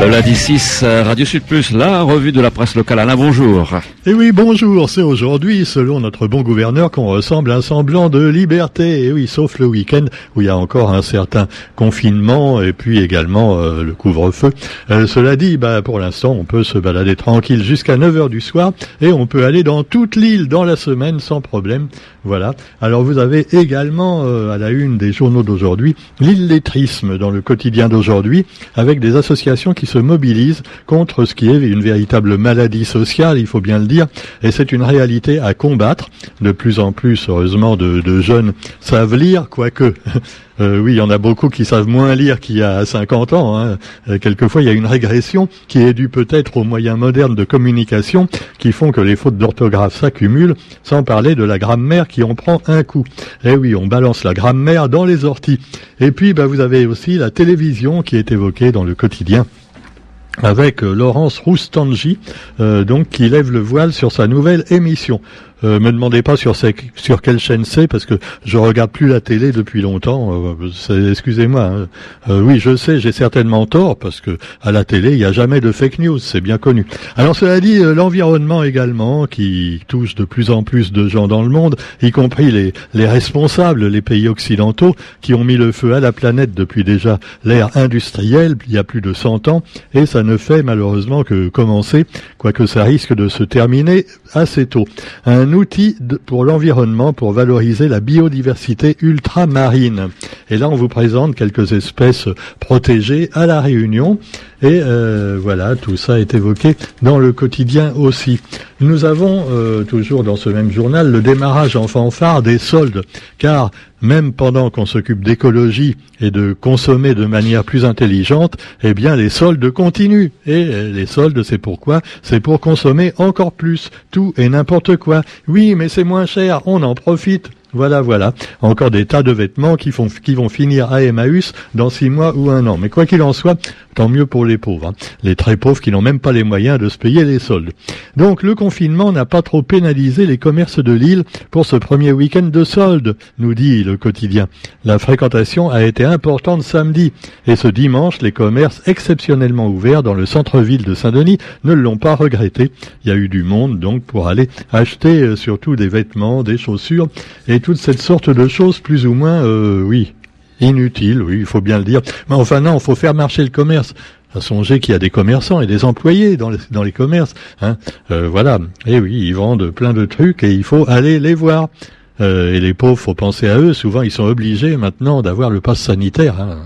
Le lundi 6, Radio Sud Plus, la revue de la presse locale. Alain, bonjour. Eh oui, bonjour. C'est aujourd'hui, selon notre bon gouverneur, qu'on ressemble à un semblant de liberté. Et eh oui, sauf le week-end où il y a encore un certain confinement et puis également euh, le couvre-feu. Euh, cela dit, bah, pour l'instant, on peut se balader tranquille jusqu'à 9h du soir et on peut aller dans toute l'île dans la semaine sans problème. Voilà. Alors vous avez également euh, à la une des journaux d'aujourd'hui l'illettrisme dans le quotidien d'aujourd'hui avec des associations qui se mobilisent contre ce qui est une véritable maladie sociale, il faut bien le dire, et c'est une réalité à combattre. De plus en plus, heureusement, de, jeunes savent lire, quoique Euh, oui, il y en a beaucoup qui savent moins lire qu'il y a 50 ans. Hein. Euh, quelquefois, il y a une régression qui est due peut-être aux moyens modernes de communication qui font que les fautes d'orthographe s'accumulent, sans parler de la grammaire qui en prend un coup. Eh oui, on balance la grammaire dans les orties. Et puis, bah, vous avez aussi la télévision qui est évoquée dans le quotidien avec euh, Laurence Roustangi, donc qui lève le voile sur sa nouvelle émission. Euh, me demandez pas sur, sur quelle chaîne c'est parce que je regarde plus la télé depuis longtemps. Euh, excusez-moi. Hein. Euh, oui, je sais, j'ai certainement tort parce que à la télé il n'y a jamais de fake news, c'est bien connu. Alors cela dit, l'environnement également qui touche de plus en plus de gens dans le monde, y compris les, les responsables, les pays occidentaux qui ont mis le feu à la planète depuis déjà l'ère industrielle il y a plus de 100 ans et ça ne fait malheureusement que commencer, quoique ça risque de se terminer assez tôt. Un outil pour l'environnement pour valoriser la biodiversité ultramarine. Et là, on vous présente quelques espèces protégées à la Réunion. Et euh, voilà, tout ça est évoqué dans le quotidien aussi. Nous avons euh, toujours dans ce même journal le démarrage en fanfare des soldes, car même pendant qu'on s'occupe d'écologie et de consommer de manière plus intelligente, eh bien les soldes continuent. Et euh, les soldes, c'est pourquoi? C'est pour consommer encore plus, tout et n'importe quoi. Oui, mais c'est moins cher, on en profite. Voilà, voilà. Encore des tas de vêtements qui, vont finir à Emmaüs dans six mois ou un an. Mais quoi qu'il en soit, tant mieux pour les pauvres. Hein. Les très pauvres qui n'ont même pas les moyens de se payer les soldes. Donc le confinement n'a pas trop pénalisé les commerces de l'île pour ce premier week-end de soldes, nous dit le quotidien. La fréquentation a été importante samedi. Et ce dimanche, les commerces exceptionnellement ouverts dans le centre-ville de Saint-Denis ne l'ont pas regretté. Il y a eu du monde donc pour aller acheter euh, surtout des vêtements, des chaussures toute cette sorte de choses plus ou moins, euh, oui, inutiles, oui, il faut bien le dire. Mais enfin non, il faut faire marcher le commerce. À songer qu'il y a des commerçants et des employés dans les, dans les commerces. Hein. Euh, voilà. Et oui, ils vendent plein de trucs et il faut aller les voir. Euh, et les pauvres, faut penser à eux. Souvent, ils sont obligés maintenant d'avoir le pass sanitaire. Hein.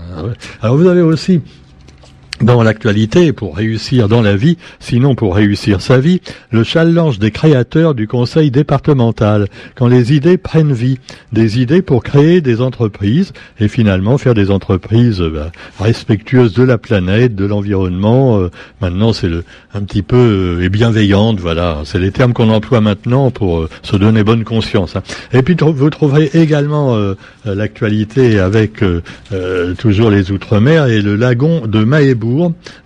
Alors vous avez aussi dans l'actualité pour réussir dans la vie, sinon pour réussir sa vie, le challenge des créateurs du conseil départemental, quand les idées prennent vie, des idées pour créer des entreprises et finalement faire des entreprises bah, respectueuses de la planète, de l'environnement. Euh, maintenant, c'est le un petit peu euh, et bienveillante, voilà, c'est les termes qu'on emploie maintenant pour euh, se donner bonne conscience. Hein. Et puis vous trouverez également l'actualité avec toujours les outre-mer et le lagon de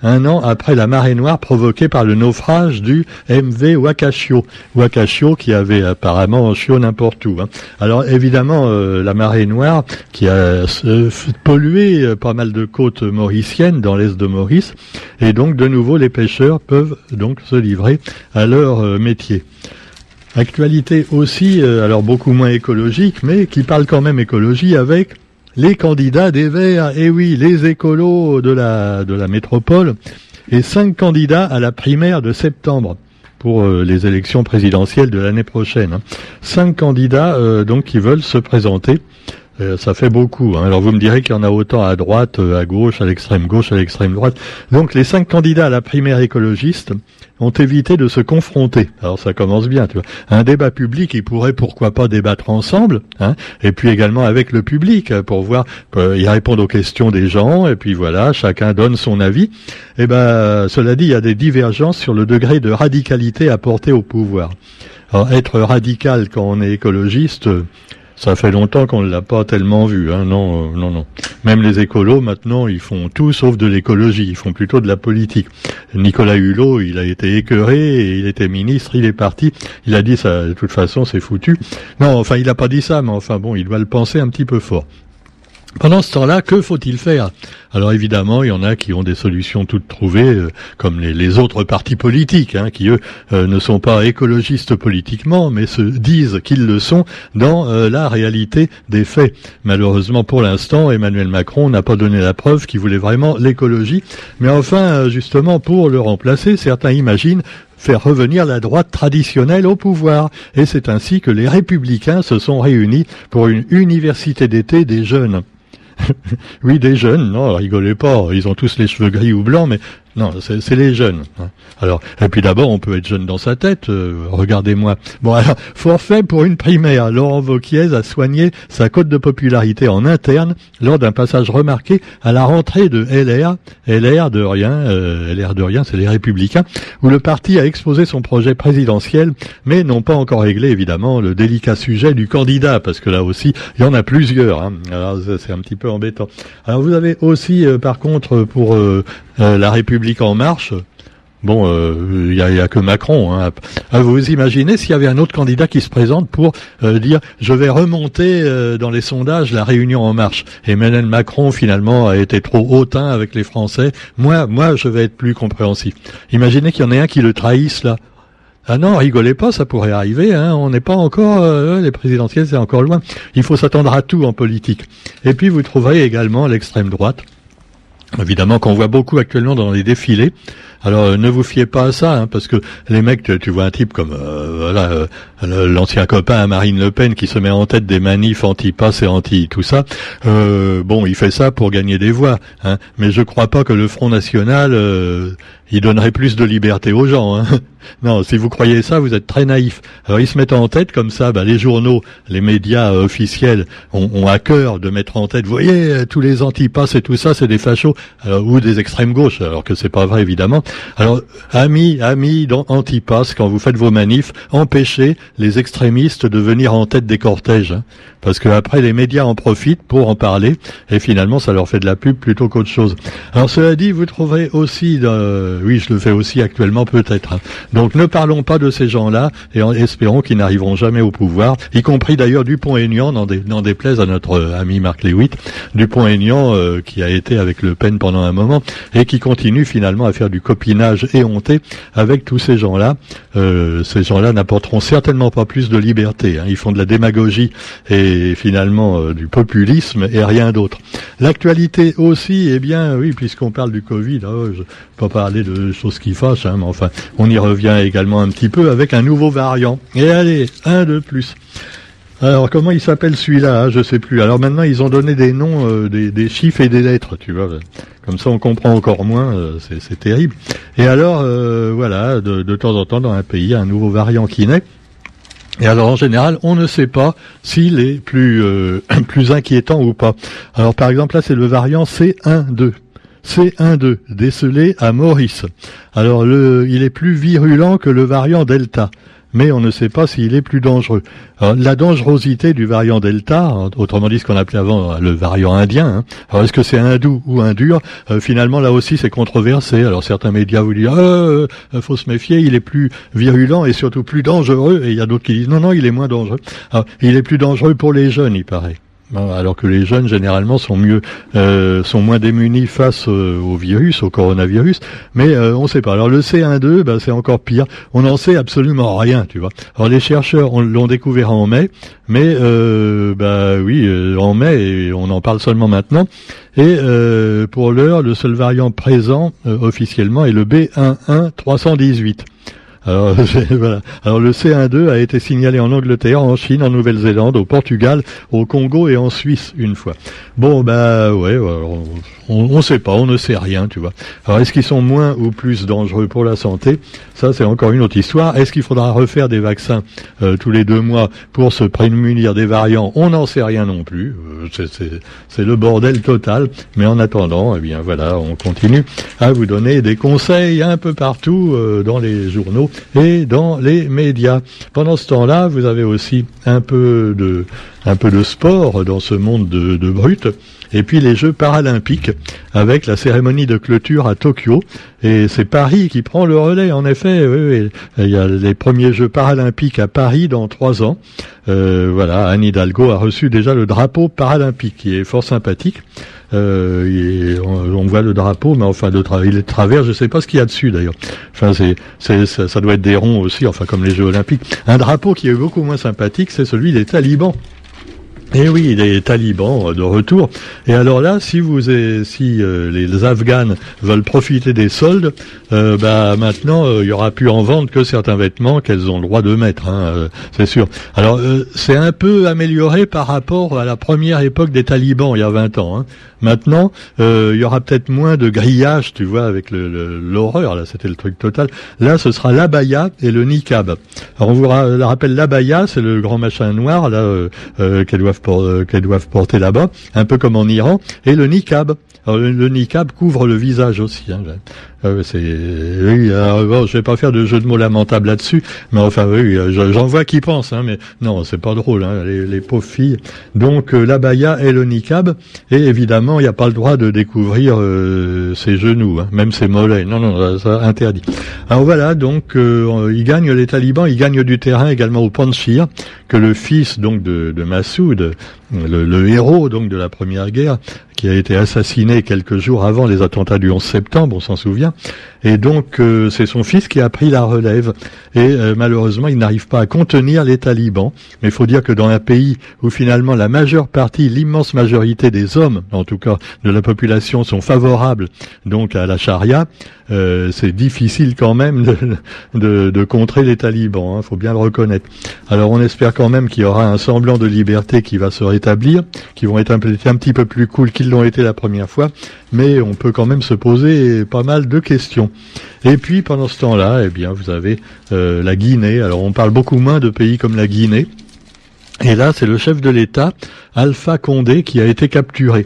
Un an après la marée noire provoquée par le naufrage du MV Wakashio. Wakashio qui avait apparemment chiot n'importe où. Hein. Alors évidemment, euh, la marée noire qui a pollué euh, pas mal de côtes mauriciennes dans l'est de Maurice, et donc de nouveau les pêcheurs peuvent donc se livrer à leur euh, métier. Actualité aussi, alors beaucoup moins écologique, mais qui parle quand même écologie avec les candidats des Verts, et eh oui, les écolos de la, de la métropole, et cinq candidats à la primaire de septembre pour euh, les élections présidentielles de l'année prochaine. Hein. Cinq candidats euh, donc qui veulent se présenter. Euh, ça fait beaucoup. Hein. Alors vous me direz qu'il y en a autant à droite, à gauche, à l'extrême gauche, à l'extrême droite. Donc les cinq candidats à la primaire écologiste ont évité de se confronter. Alors ça commence bien, tu vois. Un débat public, ils pourraient pourquoi pas débattre ensemble, hein, et puis également avec le public euh, pour voir, euh, ils répondent aux questions des gens, et puis voilà, chacun donne son avis. Et eh ben, cela dit, il y a des divergences sur le degré de radicalité apporté au pouvoir. Alors, être radical quand on est écologiste, ça fait longtemps qu'on ne l'a pas tellement vu, hein. Non, euh, non, non. Même les écolos, maintenant, ils font tout sauf de l'écologie. Ils font plutôt de la politique. Nicolas Hulot, il a été écœuré, il était ministre, il est parti. Il a dit ça, de toute façon, c'est foutu. Non, enfin, il n'a pas dit ça, mais enfin bon, il doit le penser un petit peu fort. Pendant ce temps-là, que faut-il faire? Alors évidemment, il y en a qui ont des solutions toutes trouvées, euh, comme les, autres partis politiques, hein, qui eux euh, ne sont pas écologistes politiquement, mais se disent qu'ils le sont dans euh, la réalité des faits. Malheureusement, pour l'instant, Emmanuel Macron n'a pas donné la preuve qu'il voulait vraiment l'écologie. Mais enfin, justement, pour le remplacer, certains imaginent faire revenir la droite traditionnelle au pouvoir. Et c'est ainsi que les républicains se sont réunis pour une université d'été des jeunes. oui, des jeunes, non, rigolez pas, ils ont tous les cheveux gris ou blancs, mais non, c'est les jeunes. Hein. Alors, et puis d'abord, on peut être jeune dans sa tête. Euh, regardez-moi. Bon, alors, forfait pour une primaire. Laurent Vauquiez a soigné sa cote de popularité en interne lors d'un passage remarqué à la rentrée de LR, LR de rien, euh, LR de rien, c'est les Républicains, où le parti a exposé son projet présidentiel, mais n'ont pas encore réglé évidemment le délicat sujet du candidat, parce que là aussi, il y en a plusieurs. Hein. Alors, c'est un petit peu embêtant. Alors, vous avez aussi, euh, par contre, pour euh, la République en marche, Bon, il n'y a, que Macron. Hein. Ah, vous imaginez s'il y avait un autre candidat qui se présente pour euh, dire je vais remonter euh, dans les sondages la Réunion en marche. Emmanuel Macron finalement a été trop hautain avec les Français. Moi, moi, je vais être plus compréhensif. Imaginez qu'il y en ait un qui le trahisse là. Ah non, rigolez pas, ça pourrait arriver. Hein. On n'est pas encore les présidentielles, c'est encore loin. Il faut s'attendre à tout en politique. Et puis vous trouverez également l'extrême droite Évidemment qu'on voit beaucoup actuellement dans les défilés. Alors euh, ne vous fiez pas à ça, hein, parce que les mecs, tu, vois un type comme euh, voilà euh, l'ancien copain Marine Le Pen qui se met en tête des manifs anti-pass et anti tout ça. bon, il fait ça pour gagner des voix, hein, mais je crois pas que le Front National il donnerait plus de liberté aux gens. Hein. Non, si vous croyez ça, vous êtes très naïf. Alors ils se mettent en tête comme ça, bah, les journaux, les médias euh, officiels ont, à cœur de mettre en tête, vous voyez, euh, tous les antipasses et tout ça, c'est des fachos ou des extrêmes gauches, alors que c'est pas vrai évidemment. Alors amis, amis dans antipasses, quand vous faites vos manifs, empêchez les extrémistes de venir en tête des cortèges, hein. parce que après les médias en profitent pour en parler et finalement ça leur fait de la pub plutôt qu'autre chose. Alors cela dit, vous trouverez aussi euh, oui, je le fais aussi actuellement peut-être. Hein. Donc ne parlons pas de ces gens-là et espérons qu'ils n'arriveront jamais au pouvoir, y compris d'ailleurs Dupont-Aignan, n'en dé, déplaise à notre euh, ami Marc Lewitt, Dupont-Aignan euh, qui a été avec Le Pen pendant un moment et qui continue finalement à faire du copinage éhonté avec tous ces gens-là. ces gens-là n'apporteront certainement pas plus de liberté. Hein. Ils font de la démagogie et finalement du populisme et rien d'autre. L'actualité aussi, eh bien oui, puisqu'on parle du Covid, oh, je peux pas parler de choses qui fâchent, hein, mais enfin, on y revient également un petit peu avec un nouveau variant. Et allez, un de plus. Alors comment il s'appelle celui-là hein, Je sais plus. Alors maintenant ils ont donné des noms, euh, des, chiffres et des lettres, tu vois. Comme ça on comprend encore moins. Euh, c'est terrible. Et alors euh, voilà, de, temps en temps dans un pays, un nouveau variant qui naît. Et alors en général, on ne sait pas s'il est plus plus inquiétant ou pas. Alors par exemple là, c'est le variant C12. C12 décelé à Maurice. Alors le, il est plus virulent que le variant Delta mais on ne sait pas s'il est plus dangereux. la dangerosité du variant Delta, autrement dit ce qu'on appelait avant le variant indien, hein. est-ce que c'est un doux ou un dur euh, Finalement, là aussi, c'est controversé. Alors certains médias vous disent euh, euh, faut se méfier, il est plus virulent et surtout plus dangereux, et il y a d'autres qui disent non, non, il est moins dangereux. il est plus dangereux pour les jeunes, il paraît alors que les jeunes généralement sont mieux, euh, sont moins démunis face euh, au virus, au coronavirus, mais euh, on ne sait pas. Alors le C12, bah, c'est encore pire. On n'en sait absolument rien, tu vois. Alors les chercheurs l'ont découvert en mai, mais bah oui, en mai, on en parle seulement maintenant. Et pour l'heure, le seul variant présent officiellement est le B11318. Alors, voilà. Alors le C12 a été signalé en Angleterre, en Chine, en Nouvelle-Zélande, au Portugal, au Congo et en Suisse une fois. Bon, bah ouais, on ne sait pas, on ne sait rien, tu vois. Alors est-ce qu'ils sont moins ou plus dangereux pour la santé? Ça, c'est encore une autre histoire. Est-ce qu'il faudra refaire des vaccins euh, tous les deux mois pour se prémunir des variants? On n'en sait rien non plus. Euh, c'est le bordel total. Mais en attendant, eh bien voilà, on continue à vous donner des conseils un peu partout euh, dans les journaux et dans les médias. Pendant ce temps-là, vous avez aussi un peu de, un peu de sport dans ce monde de, de brut et puis les Jeux paralympiques avec la cérémonie de clôture à Tokyo. Et c'est Paris qui prend le relais, en effet. Oui, Il y a les premiers Jeux paralympiques à Paris dans trois ans. Euh, voilà, Anne Hidalgo a reçu déjà le drapeau paralympique, qui est fort sympathique. Euh, on, voit le drapeau, mais enfin le il travers, je sais pas ce qu'il y a dessus d'ailleurs. Enfin, c'est, ça doit être des ronds aussi, enfin comme les Jeux Olympiques. Un drapeau qui est beaucoup moins sympathique, c'est celui des talibans. Et eh oui, les talibans de retour. Et alors là, si vous si euh, les Afghanes veulent profiter des soldes, euh, bah maintenant euh, il y aura plus en vente que certains vêtements qu'elles ont le droit de mettre, hein, c'est sûr. Alors c'est un peu amélioré par rapport à la première époque des talibans il y a 20 ans. Hein. Maintenant, il y aura peut-être moins de grillage, tu vois, avec l'horreur. là, c'était le truc total. Là, ce sera l'abaya et le niqab. Alors on vous rappelle l'abaya, c'est le grand machin noir là qu'elles euh, qu'elles doivent porter là-bas, un peu comme en Iran, et le niqab. Le, niqab couvre le visage aussi. Hein. Euh, oui, je vais pas faire de jeu de mots lamentable là-dessus, mais enfin oui, j'en vois qui pensent, hein, mais non, c'est pas drôle, hein, les, pauvres filles. Donc euh, la baya et le niqab, et évidemment, il n'y a pas le droit de découvrir euh, ses genoux, hein, même ses mollets. Non, non, ça interdit. Alors voilà, donc ils gagnent les talibans, ils gagnent du terrain également au Panchir, que le fils donc de, de Massoud, le, le héros donc de la première guerre, qui a été assassiné quelques jours avant les attentats du 11 septembre, on s'en souvient. Et donc euh, c'est son fils qui a pris la relève. Et euh, malheureusement, il n'arrive pas à contenir les talibans. Mais il faut dire que dans un pays où finalement la majeure partie, l'immense majorité des hommes, en tout cas de la population, sont favorables donc à la charia, euh, c'est difficile quand même de, de, contrer les talibans, il hein, faut bien le reconnaître. Alors on espère quand même qu'il y aura un semblant de liberté qui va se rétablir, qui vont être un petit peu plus cool qu'ils l'ont été la première fois, mais on peut quand même se poser pas mal de questions. Et puis pendant ce temps-là, eh bien vous avez euh, la Guinée. Alors on parle beaucoup moins de pays comme la Guinée. Et là, c'est le chef de l'État, Alpha Condé, qui a été capturé.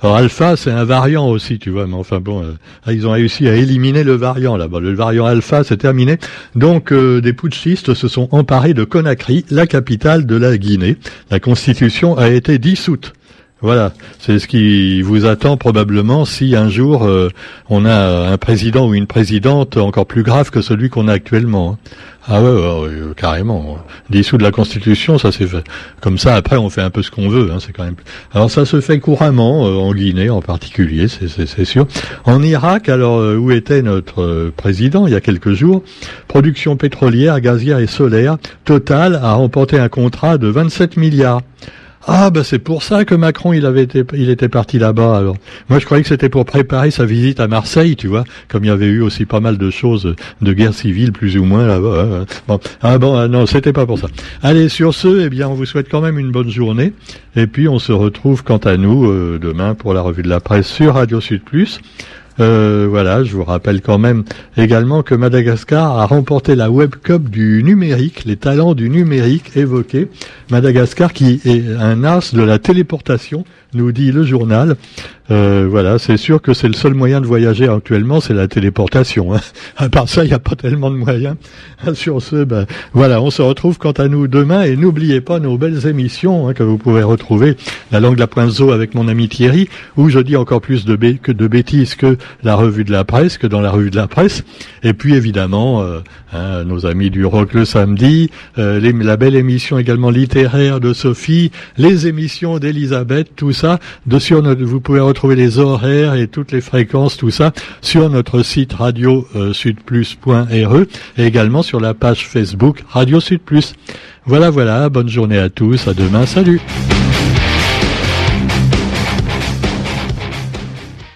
Alors alpha, c'est un variant aussi, tu vois, mais enfin bon, euh, ah, ils ont réussi à éliminer le variant là-bas. Le variant alpha, c'est terminé. Donc euh, des putschistes se sont emparés de Conakry, la capitale de la Guinée. La constitution a été dissoute. Voilà, c'est ce qui vous attend probablement si un jour euh, on a un président ou une présidente encore plus grave que celui qu'on a actuellement. Hein. Ah ouais, ouais, carrément. Dissous de la Constitution, ça c'est fait. Comme ça, après, on fait un peu ce qu'on veut. Hein, c'est quand même. Alors ça se fait couramment euh, en Guinée, en particulier, c'est sûr. En Irak, alors euh, où était notre président il y a quelques jours? Production pétrolière, gazière et solaire. Total a remporté un contrat de 27 milliards. Ah ben c'est pour ça que Macron il avait il était parti là-bas alors. Moi je croyais que c'était pour préparer sa visite à Marseille, tu vois, comme il y avait eu aussi pas mal de choses de guerre civile plus ou moins là-bas. Hein. Bon, ah bon ah non, c'était pas pour ça. Allez, sur ce, eh bien on vous souhaite quand même une bonne journée et puis on se retrouve quant à nous euh, demain pour la revue de la presse sur Radio Sud Plus. Euh, voilà, je vous rappelle quand même également que Madagascar a remporté la Web Cup du numérique, les talents du numérique évoqués. Madagascar qui est un as de la téléportation nous dit le journal. Euh, voilà, c'est sûr que c'est le seul moyen de voyager actuellement, c'est la téléportation. Hein. À part ça, il n'y a pas tellement de moyens. Sur ce, ben, voilà, on se retrouve quant à nous demain et n'oubliez pas nos belles émissions hein, que vous pouvez retrouver. La langue de la pointe avec mon ami Thierry, où je dis encore plus de, bêtises que la revue de la presse, que dans la revue de la presse. Et puis évidemment, euh, hein, nos amis du rock le samedi, euh, la belle émission également littéraire de Sophie, les émissions d'Elisabeth, ça, de sur notre, vous pouvez retrouver les horaires et toutes les fréquences, tout ça, sur notre site radio euh, sudplus.re et également sur la page Facebook Radio Sud Plus. Voilà, voilà, bonne journée à tous, à demain, salut